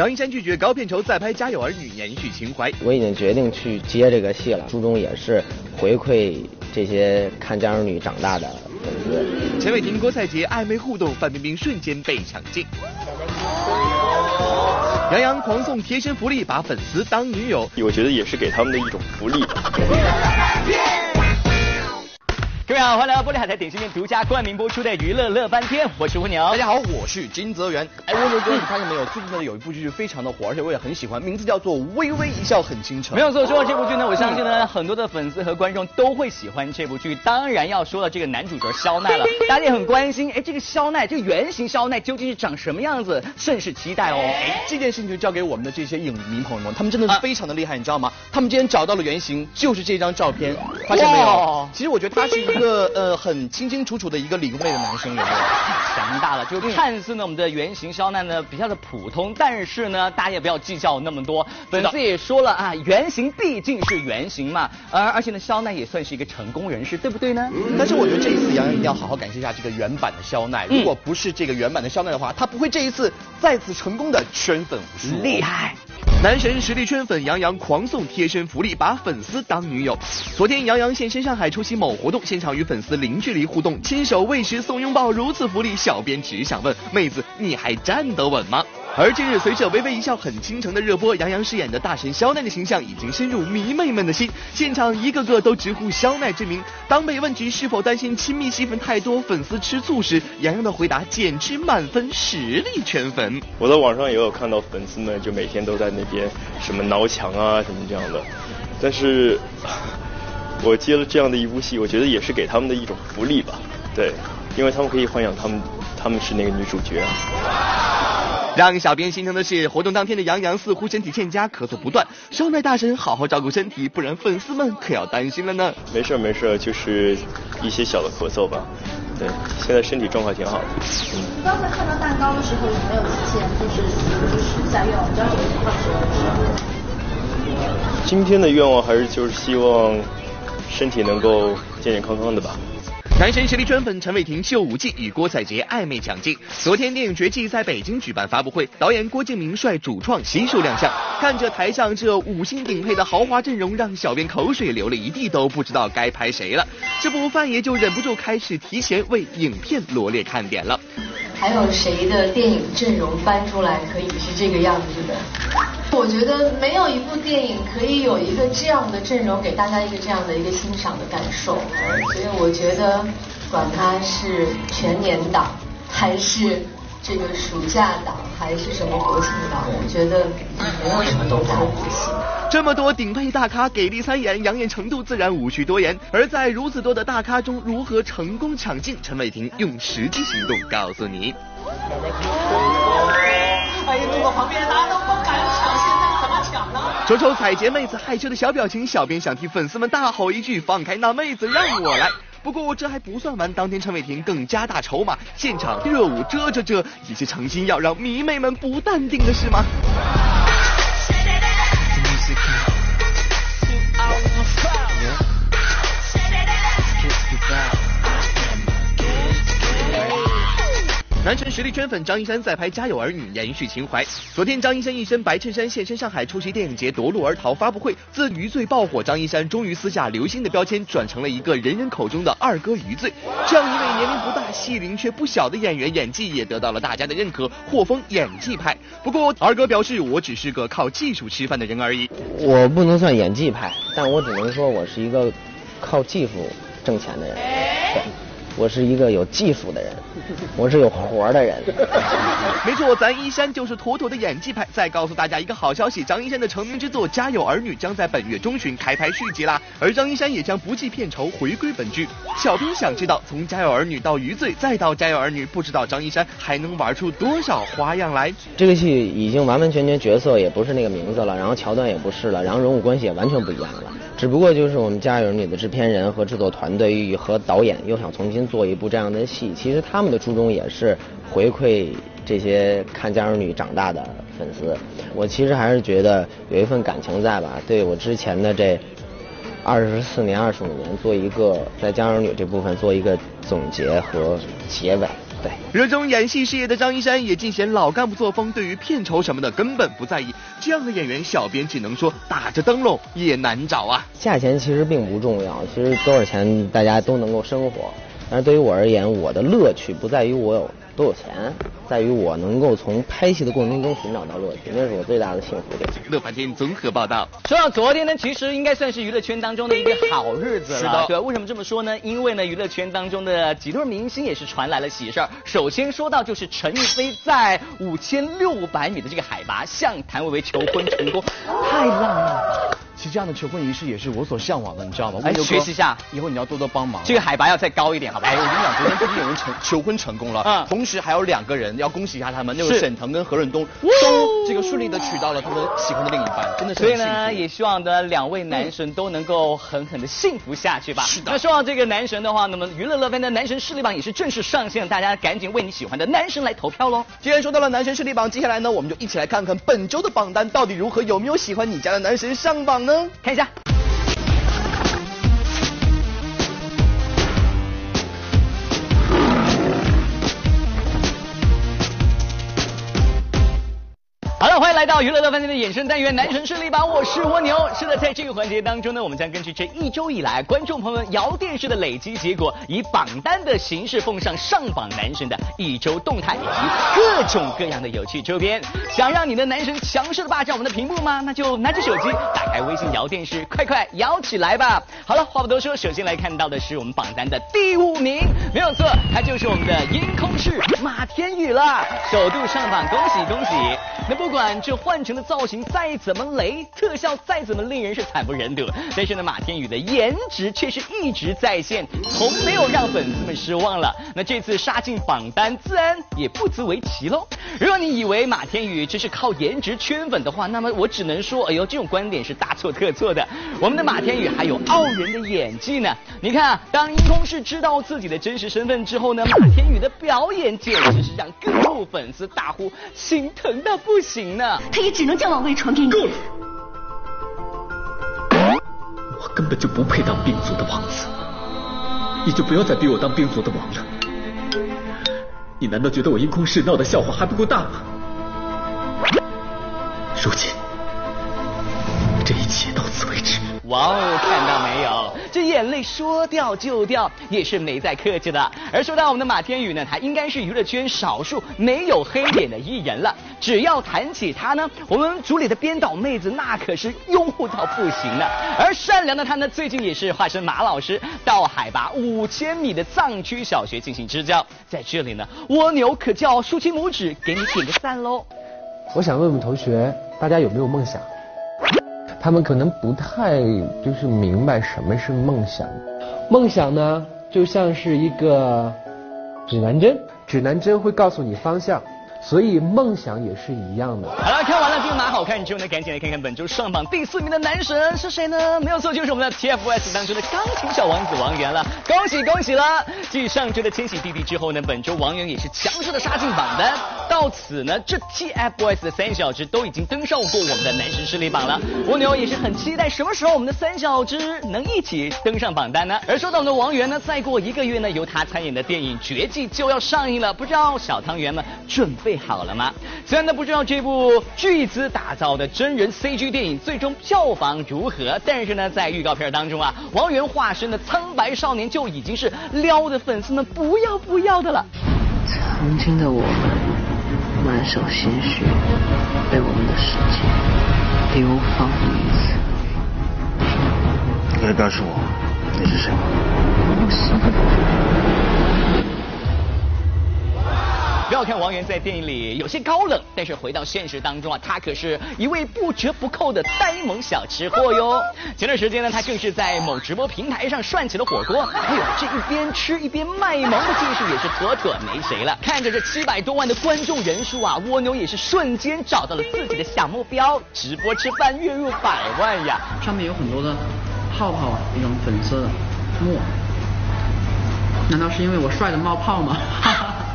张一山拒绝高片酬再拍《家有儿女》，延续情怀。我已经决定去接这个戏了，初衷也是回馈这些看《家有儿女》长大的粉丝。陈伟霆、郭采洁暧昧互动，范冰冰瞬间被抢镜。杨洋狂送贴身福利，把粉丝当女友，我觉得也是给他们的一种福利。各位好，欢迎来到玻璃海苔点心面独家冠名播出的娱乐乐翻天，我是蜗牛。大家好，我是金泽源。哎，蜗牛哥，你发现没有？最近呢有一部剧非常的火，而且我也很喜欢，名字叫做《微微一笑很倾城》。没有错，说到这部剧呢，我相信呢很多的粉丝和观众都会喜欢这部剧。当然要说到这个男主角肖奈了，大家也很关心，哎，这个肖奈，这个原型肖奈究竟是长什么样子？甚是期待哦。哎，这件事情就交给我们的这些影迷朋友们，他们真的是非常的厉害，你知道吗？他们今天找到了原型，就是这张照片，发现没有？其实我觉得他是一个呃很。清清楚楚的一个理工类的男生，有没有？强大了，就看似呢我们的原型肖奈呢比较的普通，但是呢大家也不要计较那么多。粉丝也说了啊，原型毕竟是原型嘛，而而且呢肖奈也算是一个成功人士，对不对呢？但是我觉得这一次杨洋一定要好好感谢一下这个原版的肖奈，如果不是这个原版的肖奈的话，他不会这一次再次成功的圈粉无数。厉害！男神实力圈粉，杨洋狂送贴身福利，把粉丝当女友。昨天杨洋现身上海出席某活动，现场与粉丝零距离互动，亲手喂食送拥抱，如此福利，小编只想问妹子，你还站得稳吗？而近日，随着《微微一笑很倾城》的热播，杨洋饰演的大神肖奈的形象已经深入迷妹们的心，现场一个个都直呼肖奈之名。当被问及是否担心亲密戏份太多，粉丝吃醋时，杨洋的回答简直满分，实力圈粉。我在网上也有看到粉丝们就每天都在那边什么挠墙啊什么这样的，但是我接了这样的一部戏，我觉得也是给他们的一种福利吧，对，因为他们可以幻想他们他们是那个女主角。让小编心疼的是，活动当天的杨洋似乎身体欠佳，咳嗽不断。少奈大神，好好照顾身体，不然粉丝们可要担心了呢。没事没事，就是一些小的咳嗽吧。对，现在身体状况挺好的。嗯。刚才看到蛋糕的时候有没有提前就是就是许下愿望？知道什么情况是？今天的愿望还是就是希望身体能够健健康康的吧。男神实力圈粉陈伟霆秀武技与郭采洁暧昧抢镜。昨天电影《绝技》在北京举办发布会，导演郭敬明率主创悉数亮相。看着台上这五星顶配的豪华阵容，让小编口水流了一地，都不知道该拍谁了。这不，范爷就忍不住开始提前为影片罗列看点了。还有谁的电影阵容搬出来可以是这个样子的？我觉得没有一部电影可以有一个这样的阵容，给大家一个这样的一个欣赏的感受。所以我觉得，管它是全年档，还是这个暑假档，还是什么国庆档，我觉得没有什么都看不行。这么多顶配大咖给力参演，养眼程度自然无需多言。而在如此多的大咖中，如何成功抢镜？陈伟霆用实际行动告诉你。哎呀，如果旁边大家都不敢抢，现在怎么抢呢？瞅瞅彩洁妹子害羞的小表情，小编想替粉丝们大吼一句：放开那妹子，让我来！不过这还不算完，当天陈伟霆更加大筹码，现场热舞遮遮遮，也是诚心要让迷妹们不淡定的是吗？男神实力圈粉张一山再拍《家有儿女》，延续情怀。昨天，张一山一身白衬衫现身上海出席电影节《夺路而逃》发布会。自余罪爆火，张一山终于撕下刘星的标签，转成了一个人人口中的二哥余罪。这样一位年龄不大、戏龄却不小的演员，演技也得到了大家的认可，获封演技派。不过，二哥表示：“我只是个靠技术吃饭的人而已。”我不能算演技派，但我只能说我是一个靠技术挣钱的人。对。我是一个有技术的人，我是有活的人。没错，咱一山就是妥妥的演技派。再告诉大家一个好消息，张一山的成名之作《家有儿女》将在本月中旬开拍续集啦，而张一山也将不计片酬回归本剧。小编想知道，从《家有儿女》到《余罪》再到《家有儿女》，不知道张一山还能玩出多少花样来？这个戏已经完完全全角色也不是那个名字了，然后桥段也不是了，然后人物关系也完全不一样了。只不过就是我们《家有儿女》的制片人和制作团队和导演又想重新。做一部这样的戏，其实他们的初衷也是回馈这些看《家有儿女》长大的粉丝。我其实还是觉得有一份感情在吧，对我之前的这二十四年、二十五年做一个在《家有儿女》这部分做一个总结和结尾。对，热衷演戏事业的张一山也尽显老干部作风，对于片酬什么的根本不在意。这样的演员，小编只能说打着灯笼也难找啊。价钱其实并不重要，其实多少钱大家都能够生活。但是对于我而言，我的乐趣不在于我有多有钱，在于我能够从拍戏的过程中寻找到乐趣，那是我最大的幸福点。乐翻天综合报道。说到昨天呢，其实应该算是娱乐圈当中的一个好日子了。是的对，为什么这么说呢？因为呢，娱乐圈当中的几对明星也是传来了喜事儿。首先说到就是陈逸飞在五千六百米的这个海拔向谭维维求婚成功，太浪漫了。其实这样的求婚仪式也是我所向往的，你知道吗？来温柔哥学习一下，以后你要多多帮忙。这个海拔要再高一点，好不好？哎，我跟你讲，昨天不仅有人成求婚成功了，嗯同时还有两个人要恭喜一下他们，那是个沈腾跟何润东都这个顺利的娶到了他们喜欢的另一半，真的是所以呢，也希望呢两位男神都能够狠狠的幸福下去吧。是的那说到这个男神的话，那么娱乐乐翻的男神势力榜也是正式上线，大家赶紧为你喜欢的男神来投票喽。既然说到了男神势力榜，接下来呢，我们就一起来看看本周的榜单到底如何，有没有喜欢你家的男神上榜呢？看一下。来到娱乐乐饭店的衍生单元男神势力榜，我是蜗牛。是的，在这个环节当中呢，我们将根据这一周以来观众朋友们摇电视的累积结果，以榜单的形式奉上上榜男神的一周动态以及各种各样的有趣周边。想让你的男神强势的霸占我们的屏幕吗？那就拿起手机，打开微信摇电视，快快摇起来吧！好了，话不多说，首先来看到的是我们榜单的第五名，没有错，他就是我们的音空室马天宇了，首度上榜，恭喜恭喜！那不管换成的造型再怎么雷，特效再怎么令人是惨不忍睹，但是呢，马天宇的颜值却是一直在线，从没有让粉丝们失望了。那这次杀进榜单，自然也不足为奇喽。如果你以为马天宇只是靠颜值圈粉的话，那么我只能说，哎呦，这种观点是大错特错的。我们的马天宇还有傲人的演技呢。你看啊，当音空是知道自己的真实身份之后呢，马天宇的表演简直是让各路粉丝大呼心疼到不行呢。他也只能将王位传给你。我根本就不配当病族的王子，你就不要再逼我当病族的王了。你难道觉得我因空事闹的笑话还不够大吗？如今，这一切到此为止。哇哦，看到没有？这眼泪说掉就掉，也是没再客气的。而说到我们的马天宇呢，他应该是娱乐圈少数没有黑脸的艺人了。只要谈起他呢，我们组里的编导妹子那可是拥护到不行了。而善良的他呢，最近也是化身马老师，到海拔五千米的藏区小学进行支教。在这里呢，蜗牛可叫竖起拇指给你点个赞喽。我想问问同学，大家有没有梦想？他们可能不太就是明白什么是梦想。梦想呢，就像是一个指南针，指南针会告诉你方向，所以梦想也是一样的。好了，看完了这个马好看之后呢，赶紧来看看本周上榜第四名的男神是谁呢？没有错，就是我们的 TFBOYS 当中的钢琴小王子王源了，恭喜恭喜了！继上周的千玺弟弟之后呢，本周王源也是强势的杀进榜单。到此呢，这 TFBOYS 的三小只都已经登上过我们的男神势力榜了。蜗牛也是很期待什么时候我们的三小只能一起登上榜单呢？而说到我们的王源呢，再过一个月呢，由他参演的电影《绝技》就要上映了，不知道小汤圆们准备好了吗？虽然呢不知道这部巨资打造的真人 CG 电影最终票房如何，但是呢，在预告片当中啊，王源化身的苍白少年就已经是撩的粉丝们不要不要的了。曾经的我们满手鲜血，被我们的世界流放于此。你可以告诉我你是谁吗？我是。不要看王源在电影里有些高冷，但是回到现实当中啊，他可是一位不折不扣的呆萌小吃货哟。前段时间呢，他更是在某直播平台上涮起了火锅，哎呦，这一边吃一边卖萌的技术也是妥妥没谁了。看着这七百多万的观众人数啊，蜗牛也是瞬间找到了自己的小目标，直播吃饭月入百万呀！上面有很多的泡泡，一种粉色的沫，难道是因为我帅的冒泡吗？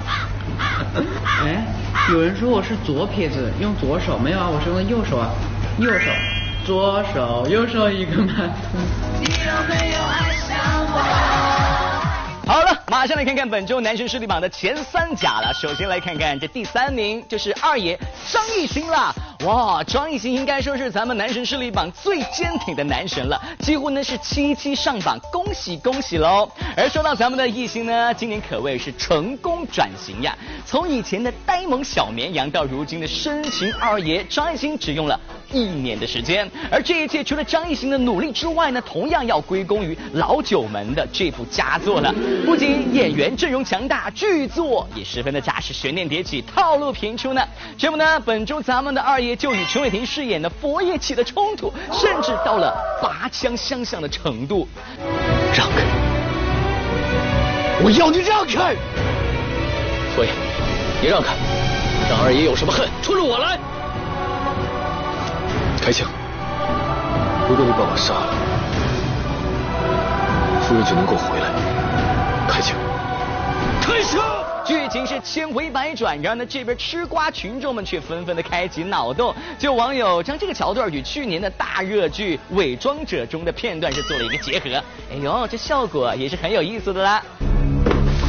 哎，有人说我是左撇子，用左手，没有啊，我是用的右手啊，右手，左手，右手一个慢。好了，马上来看看本周男神势力榜的前三甲了。首先来看看这第三名，就是二爷张艺兴啦。哇，张艺兴应该说是咱们男神势力榜最坚挺的男神了，几乎呢是七七上榜，恭喜恭喜喽！而说到咱们的艺兴呢，今年可谓是成功转型呀，从以前的呆萌小绵羊到如今的深情二爷，张艺兴只用了一年的时间。而这一切除了张艺兴的努力之外呢，同样要归功于老九门的这部佳作了。不仅演员阵容强大，剧作也十分的扎实，悬念迭起，套路频出呢。这不呢，本周咱们的二爷就与陈伟霆饰演的佛爷起了冲突，甚至到了拔枪相向的程度。让开！我要你让开！佛爷，你让开！让二爷有什么恨，冲着我来！开枪！如果你把我杀了，夫人就能够回来。情是千回百转，然而呢，这边吃瓜群众们却纷纷的开启脑洞。就网友将这个桥段与去年的大热剧《伪装者》中的片段是做了一个结合。哎呦，这效果也是很有意思的啦。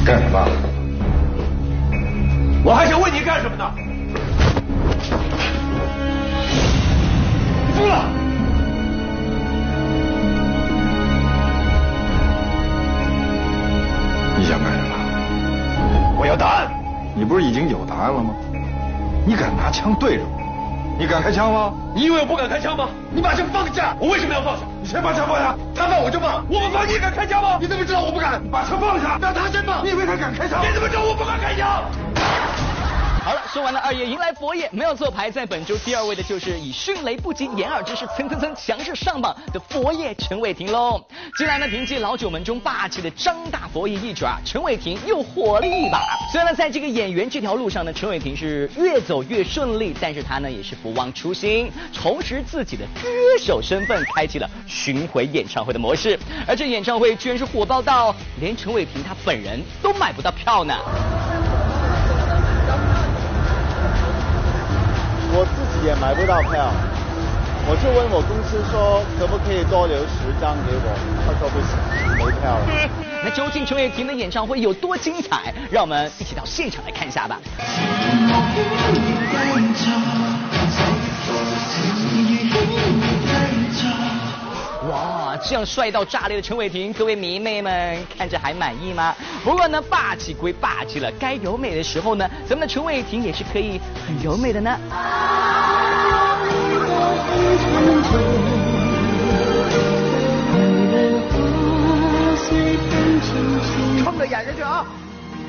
干什么？我还想问你干什么呢？疯了！我要答案。你不是已经有答案了吗？你敢拿枪对着我？你敢开枪吗？你以为我不敢开枪吗？你把枪放下！我为什么要放下？你先把枪放下。他放我就放。我不放你敢开枪吗？你怎么知道我不敢？把枪放下。让他先放。你以为他敢开枪？你怎么知道我不敢开枪？好了，说完了二爷迎来佛爷，没有错，排在本周第二位的就是以迅雷不及掩耳之势蹭蹭蹭强势上榜的佛爷陈伟霆喽。近来呢，凭借老九门中霸气的张大佛爷一爪，陈伟霆又火了一把。虽然呢，在这个演员这条路上呢，陈伟霆是越走越顺利，但是他呢也是不忘初心，重拾自己的歌手身份，开启了巡回演唱会的模式。而这演唱会居然是火爆到连陈伟霆他本人都买不到票呢。也买不到票，我就问我公司说可不可以多留十张给我，他说不行，没票了。那究竟陈伟霆的演唱会有多精彩？让我们一起到现场来看一下吧。这样帅到炸裂的陈伟霆，各位迷妹们看着还满意吗？不过呢，霸气归霸气了，该柔美的时候呢，咱们的陈伟霆也是可以很柔美的呢。冲着演下去啊，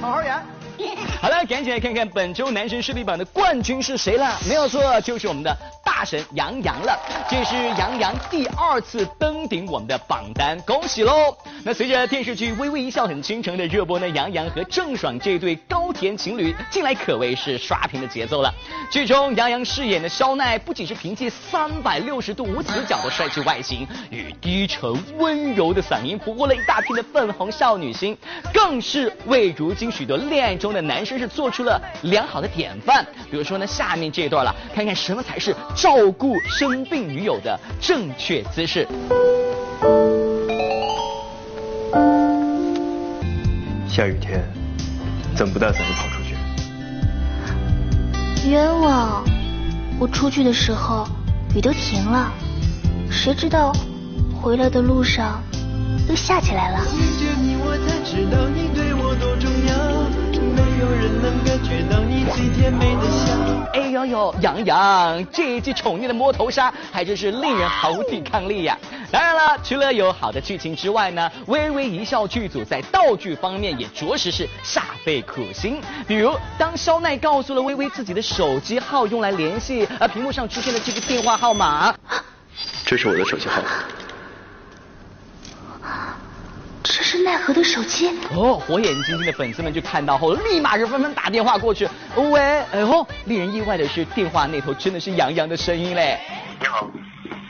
好好演。好了，赶紧来看看本周男神势力榜的冠军是谁了？没有错，就是我们的大神杨洋了。这是杨洋第二次登顶我们的榜单，恭喜喽！那随着电视剧《微微一笑很倾城》的热播呢，杨洋和郑爽这对高甜情侣近来可谓是刷屏的节奏了。剧中杨洋饰演的肖奈，不仅是凭借三百六十度无死角的帅气外形与低沉温柔的嗓音，俘获了一大批的粉红少女心，更是为如今许多恋爱中的男生是做出了良好的典范。比如说呢，下面这一段了，看看什么才是照顾生病女友的正确姿势。下雨天，怎么不带伞就跑出去？冤枉！我出去的时候雨都停了，谁知道回来的路上又下起来了。哎呦呦，杨洋这一季宠溺的摸头杀还真是令人毫无抵抗力呀！当然了，除了有好的剧情之外呢，微微一笑剧组在道具方面也着实是煞费苦心。比如，当肖奈告诉了微微自己的手机号用来联系，而屏幕上出现了这个电话号码，这是我的手机号。这是奈何的手机哦！火眼金睛的粉丝们就看到后，立马是纷纷打电话过去。喂，哎呦，令人意外的是，电话那头真的是杨洋的声音嘞。你好，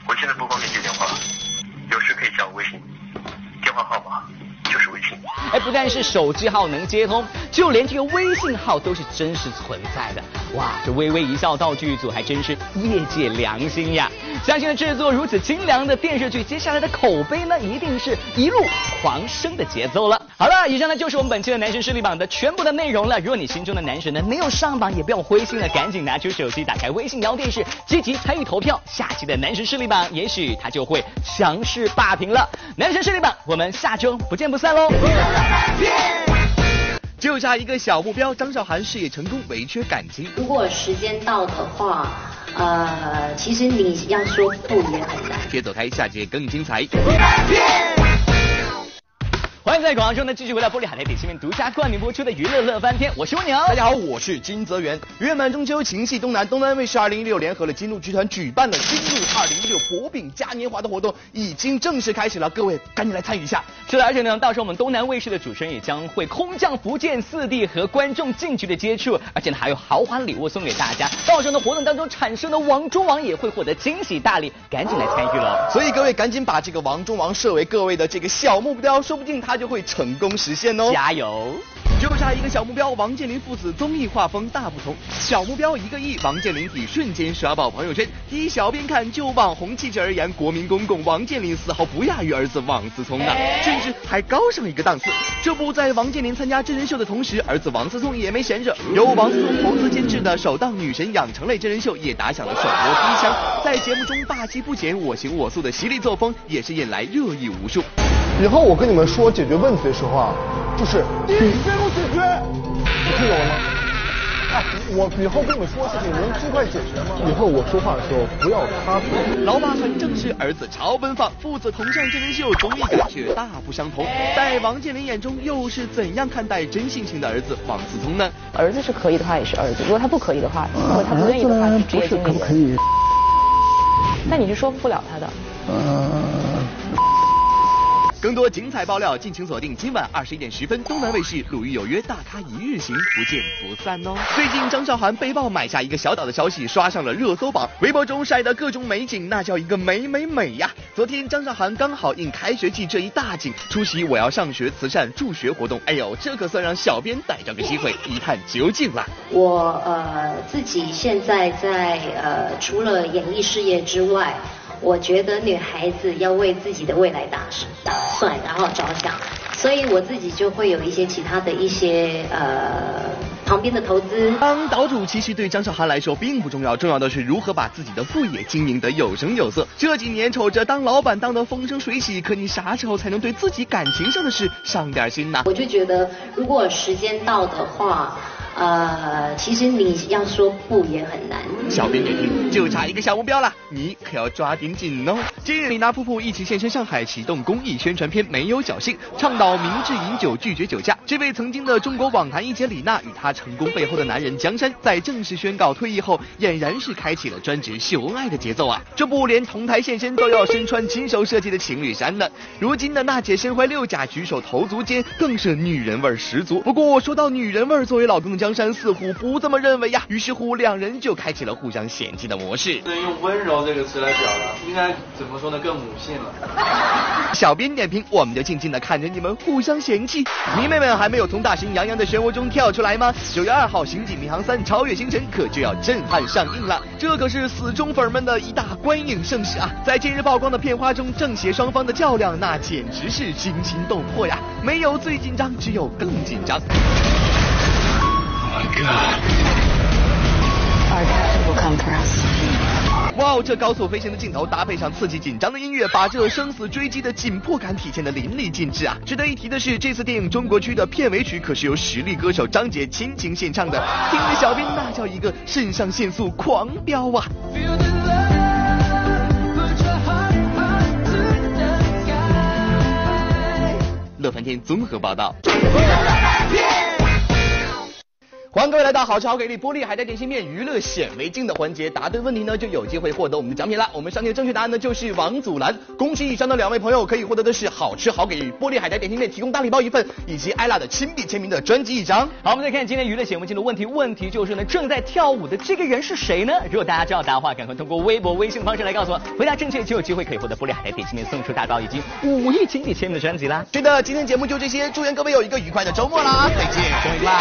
我现在不方便接电话，有事可以加我微信，电话号码就是微信。哎，不但是手机号能接通，就连这个微信号都是真实存在的。哇，这微微一笑道具组还真是业界良心呀！相信制作如此精良的电视剧，接下来的口碑呢，一定是一路狂升的节奏了。好了，以上呢就是我们本期的男神势力榜的全部的内容了。如果你心中的男神呢没有上榜，也不要灰心了，赶紧拿出手机，打开微信摇电视，积极参与投票。下期的男神势力榜，也许他就会强势霸屏了。男神势力榜，我们下周不见不散喽！就差一个小目标，张韶涵事业成功，唯缺感情。如果时间到的话，呃，其实你要说不也很难。别走开，下节更精彩。欢迎在广告中呢继续回到玻璃海内点心面独家冠名播出的娱乐乐翻天，我是蜗牛。大家好，我是金泽源。月满中秋，情系东南，东南卫视二零一六联合了金鹿剧团举办的金鹿二零一六薄饼嘉年华的活动已经正式开始了，各位赶紧来参与一下。是的，而且呢，到时候我们东南卫视的主持人也将会空降福建四地和观众近距离接触，而且呢还有豪华礼物送给大家。到时候呢活动当中产生的王中王也会获得惊喜大礼，赶紧来参与了！所以各位赶紧把这个王中王设为各位的这个小目标，说不定他就会成功。实现哦！加油！就差一个小目标，王健林父子综艺画风大不同。小目标一个亿，王健林体瞬间刷爆朋友圈。以小编看，就网红气质而言，国民公公王健林丝毫不亚于儿子王思聪呢，甚至还高上一个档次。这不在王健林参加真人秀的同时，儿子王思聪也没闲着，由王思聪投资监制的首档女神养成类真人秀也打响了首播第一枪。在节目中霸气不减、我行我素的犀利作风，也是引来热议无数。以后我跟你们说解决问题的时候啊，就是第一时间给我解决，你听懂了吗？哎，我以后跟你们说事情，能尽快解决吗？以后我说话的时候不要插嘴。老爸很正式，儿子超奔放，父子同上真人秀，综艺感却大不相同。在王健林眼中，又是怎样看待真性情的儿子王思聪呢？儿子是可以的话，也是儿子；如果他不可以的话，如果他不愿意的话，是职业经理人。那你是说服不了他的。嗯。更多精彩爆料，敬请锁定今晚二十一点十分，东南卫视《鲁豫有约》大咖一日行，不见不散哦。最近张韶涵被曝买下一个小岛的消息刷上了热搜榜，微博中晒的各种美景，那叫一个美美美呀！昨天张韶涵刚好应开学季这一大景，出席我要上学慈善助学活动，哎呦，这可算让小编逮着个机会一探究竟了。我呃自己现在在呃除了演艺事业之外。我觉得女孩子要为自己的未来打打算，然后着想，所以我自己就会有一些其他的一些呃旁边的投资。当岛主其实对张韶涵来说并不重要，重要的是如何把自己的副业经营得有声有色。这几年瞅着当老板当得风生水起，可你啥时候才能对自己感情上的事上点心呢？我就觉得，如果时间到的话。呃，其实你要说不也很难。小编点评，就差一个小目标了，你可要抓紧紧哦。今日李娜夫妇一起现身上海，启动公益宣传片《没有侥幸》，倡导明智饮酒，拒绝酒驾。这位曾经的中国网坛一姐李娜，与她成功背后的男人江山，在正式宣告退役后，俨然是开启了专职秀恩爱的节奏啊！这不，连同台现身都要身穿亲手设计的情侣衫呢。如今的娜姐身怀六甲，举手投足间更是女人味十足。不过说到女人味，作为老公江。江山似乎不这么认为呀，于是乎两人就开启了互相嫌弃的模式。不能用温柔这个词来表达，应该怎么说呢？更母性了。小编点评，我们就静静的看着你们互相嫌弃。迷妹们还没有从大神杨洋的漩涡中跳出来吗？九月二号，《刑警迷航三：超越星辰》可就要震撼上映了，这可是死忠粉们的一大观影盛事啊！在近日曝光的片花中，正邪双方的较量，那简直是惊心动魄呀！没有最紧张，只有更紧张。哇哦！这高速飞行的镜头搭配上刺激紧张的音乐，把这生死追击的紧迫感体现的淋漓尽致啊！值得一提的是，这次电影中国区的片尾曲可是由实力歌手张杰亲情献唱的，听着小兵那叫一个肾上腺素狂飙啊！乐翻天综合报道。欢迎各位来到好吃好给力玻璃海苔点心面娱乐显微镜的环节，答对问题呢就有机会获得我们的奖品啦。我们上期的正确答案呢就是王祖蓝，恭喜以上的两位朋友可以获得的是好吃好给力玻璃海苔点心面提供大礼包一份，以及艾拉的亲笔签名的专辑一张。好，我们再看今天娱乐显微镜的问题，问题就是呢正在跳舞的这个人是谁呢？如果大家知道答案的话，赶快通过微博、微信的方式来告诉我，回答正确就有机会可以获得玻璃海苔点心面送出大包以及五亿亲笔签名的专辑啦。是的，今天节目就这些，祝愿各位有一个愉快的周末啦，再见，拜拜。